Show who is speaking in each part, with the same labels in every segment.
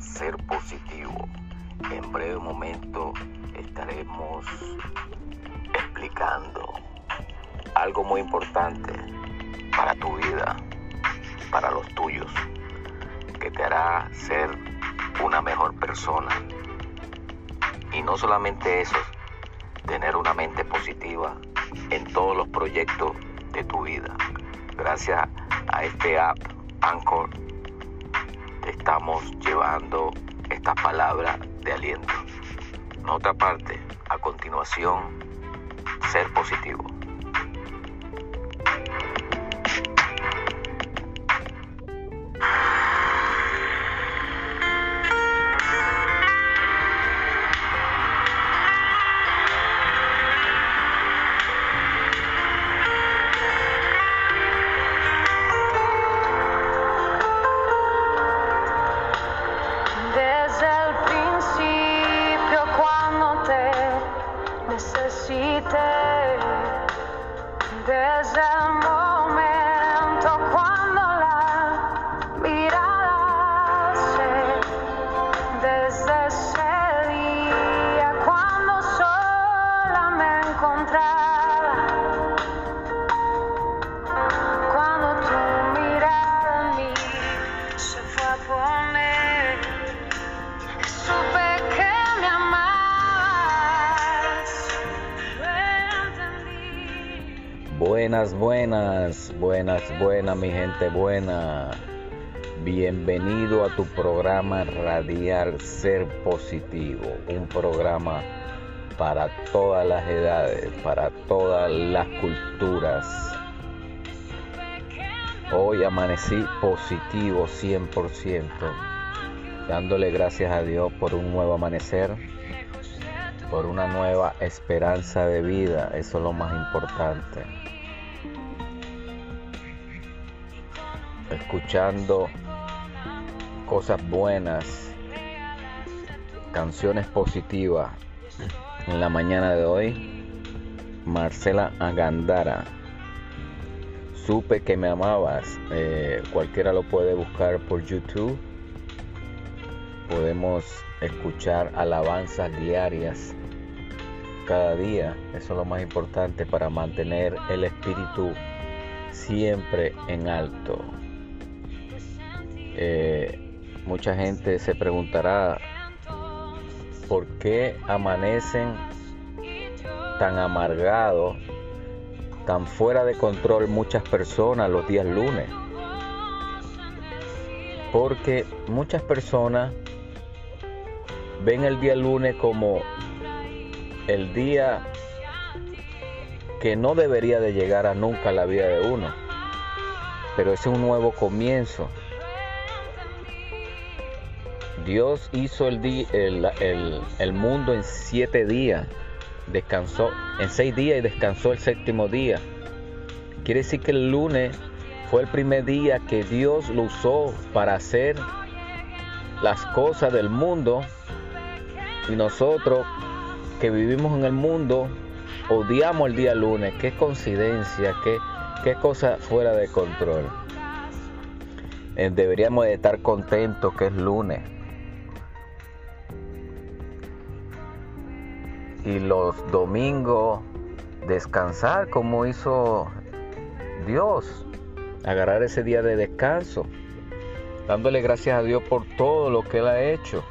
Speaker 1: Ser Positivo. En breve momento estaremos explicando algo muy importante para tu vida, para los tuyos, que te hará ser una mejor persona. Y no solamente eso, tener una mente positiva en todos los proyectos de tu vida. Gracias a este app Anchor estamos llevando esta palabra de aliento. Nota parte, a continuación, ser positivo. Buenas, buenas, buenas, mi gente buena. Bienvenido a tu programa Radial Ser Positivo, un programa para todas las edades, para todas las culturas. Hoy amanecí positivo 100%, dándole gracias a Dios por un nuevo amanecer, por una nueva esperanza de vida, eso es lo más importante. Escuchando cosas buenas, canciones positivas. En la mañana de hoy, Marcela Agandara. Supe que me amabas. Eh, cualquiera lo puede buscar por YouTube. Podemos escuchar alabanzas diarias cada día. Eso es lo más importante para mantener el espíritu siempre en alto. Eh, mucha gente se preguntará por qué amanecen tan amargados, tan fuera de control muchas personas los días lunes. Porque muchas personas ven el día lunes como el día que no debería de llegar a nunca a la vida de uno. Pero es un nuevo comienzo. Dios hizo el, el, mundo en siete días, descansó en seis días y descansó el séptimo día. Quiere decir que el lunes fue el primer día que Dios lo usó para hacer las cosas del mundo y nosotros que vivimos en el mundo odiamos el día lunes. Qué coincidencia, qué, qué cosa fuera de control. Eh, deberíamos de estar contentos que es lunes. Y los domingos descansar como hizo Dios, agarrar ese día de descanso, dándole gracias a Dios por todo lo que Él ha hecho.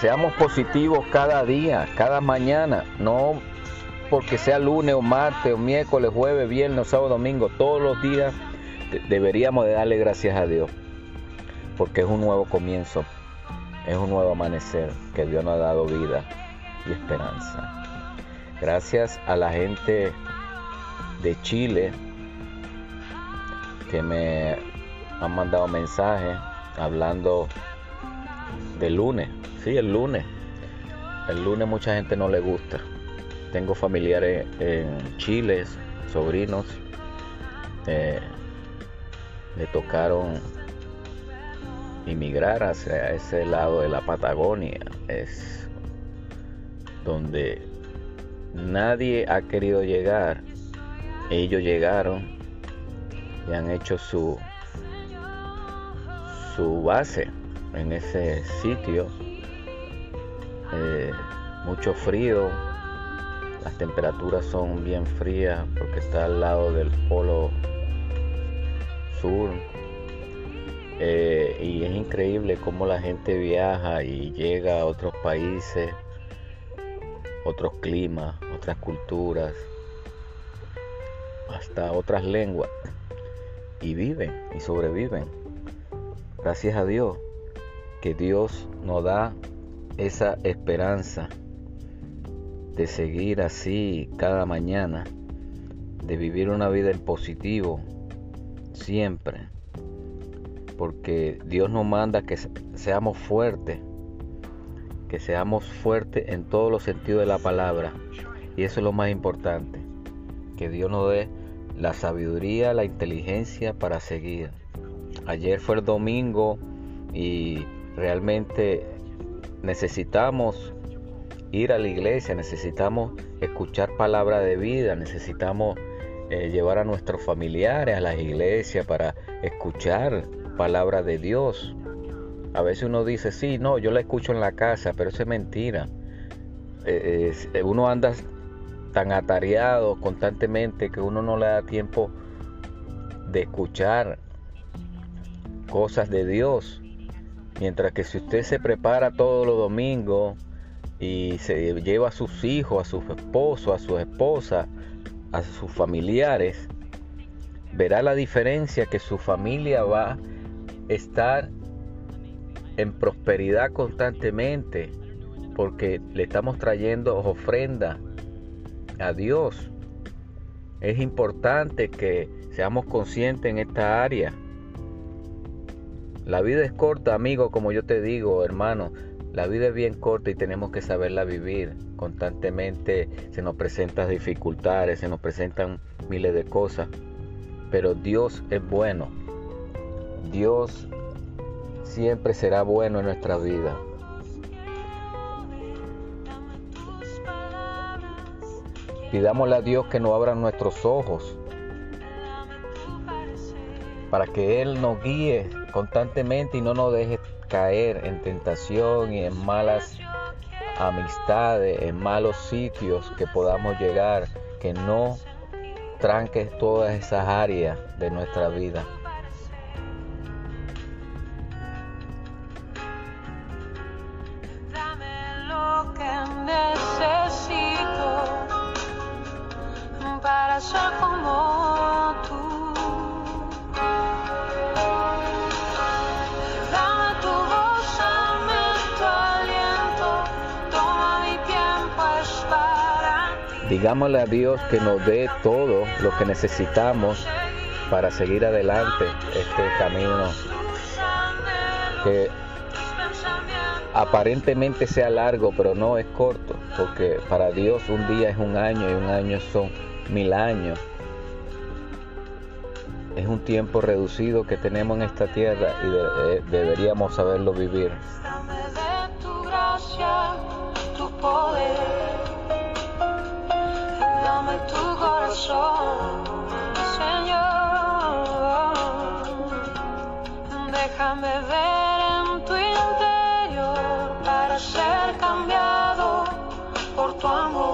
Speaker 1: Seamos positivos cada día, cada mañana, no porque sea lunes o martes o miércoles, jueves, viernes sábado, domingo, todos los días deberíamos de darle gracias a Dios, porque es un nuevo comienzo es un nuevo amanecer que Dios nos ha dado vida y esperanza. Gracias a la gente de Chile que me han mandado mensajes hablando del lunes. Sí, el lunes. El lunes mucha gente no le gusta. Tengo familiares en Chile, sobrinos. Eh, le tocaron Emigrar hacia ese lado de la Patagonia es donde nadie ha querido llegar. Ellos llegaron y han hecho su su base en ese sitio. Eh, mucho frío, las temperaturas son bien frías porque está al lado del polo sur. Eh, y es increíble cómo la gente viaja y llega a otros países, otros climas, otras culturas, hasta otras lenguas y viven y sobreviven. Gracias a Dios que Dios nos da esa esperanza de seguir así cada mañana, de vivir una vida en positivo siempre, porque Dios nos manda que seamos fuertes, que seamos fuertes en todos los sentidos de la palabra, y eso es lo más importante, que Dios nos dé la sabiduría, la inteligencia para seguir. Ayer fue el domingo y realmente necesitamos ir a la iglesia, necesitamos escuchar palabra de vida, necesitamos eh, llevar a nuestros familiares a las iglesias para escuchar palabra de Dios. A veces uno dice, sí, no, yo la escucho en la casa, pero eso es mentira. Eh, uno anda tan atareado constantemente que uno no le da tiempo de escuchar cosas de Dios. Mientras que si usted se prepara todos los domingos y se lleva a sus hijos, a sus esposos, a su esposa, a sus familiares, verá la diferencia que su familia va estar en prosperidad constantemente porque le estamos trayendo ofrenda a Dios. Es importante que seamos conscientes en esta área. La vida es corta, amigo, como yo te digo, hermano. La vida es bien corta y tenemos que saberla vivir. Constantemente se nos presentan dificultades, se nos presentan miles de cosas. Pero Dios es bueno. Dios siempre será bueno en nuestra vida. Pidámosle a Dios que nos abra nuestros ojos para que Él nos guíe constantemente y no nos deje caer en tentación y en malas amistades, en malos sitios que podamos llegar, que no tranques todas esas áreas de nuestra vida.
Speaker 2: Para ser como
Speaker 1: Digámosle a Dios que nos dé todo lo que necesitamos para seguir adelante este camino. Que aparentemente sea largo, pero no es corto, porque para Dios un día es un año y un año son mil años. Es un tiempo reducido que tenemos en esta tierra y eh, deberíamos saberlo vivir.
Speaker 2: Déjame ver en tu interior para ser cambiado por tu amor.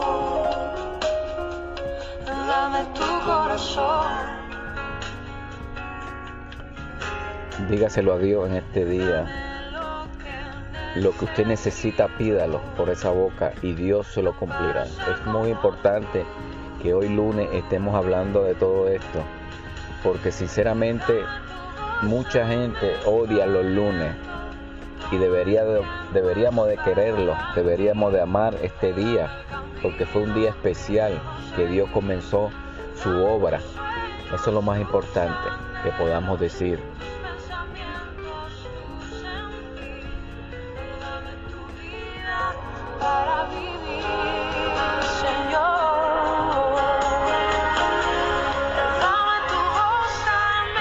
Speaker 1: Dígaselo a Dios en este día. Lo que usted necesita, pídalo por esa boca y Dios se lo cumplirá. Es muy importante que hoy lunes estemos hablando de todo esto, porque sinceramente mucha gente odia los lunes y debería deberíamos de quererlo, deberíamos de amar este día, porque fue un día especial que Dios comenzó su obra. Eso es lo más importante que podamos decir.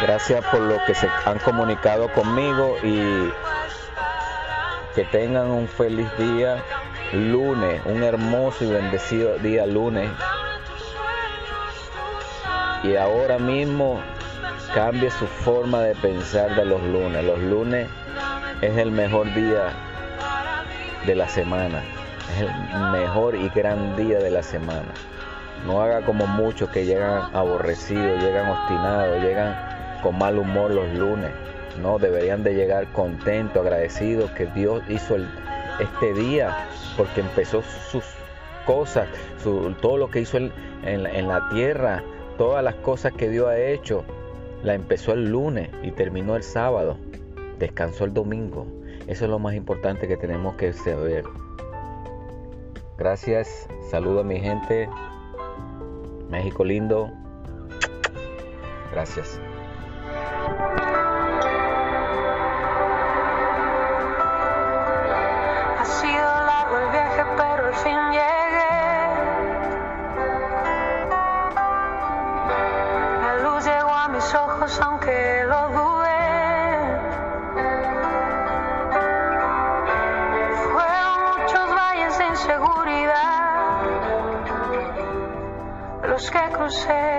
Speaker 1: Gracias por lo que se han comunicado conmigo y que tengan un feliz día lunes, un hermoso y bendecido día lunes. Y ahora mismo cambie su forma de pensar de los lunes. Los lunes es el mejor día de la semana. Es el mejor y gran día de la semana. No haga como muchos que llegan aborrecidos, llegan obstinados, llegan con mal humor los lunes. No, deberían de llegar contentos, agradecidos que Dios hizo este día porque empezó sus cosas, todo lo que hizo en la tierra, todas las cosas que Dios ha hecho, la empezó el lunes y terminó el sábado. Descansó el domingo. Eso es lo más importante que tenemos que saber. Gracias. Saludo a mi gente. México lindo. Gracias.
Speaker 2: Mis ojos, aunque lo dudé. Fueron muchos valles de inseguridad los que crucé.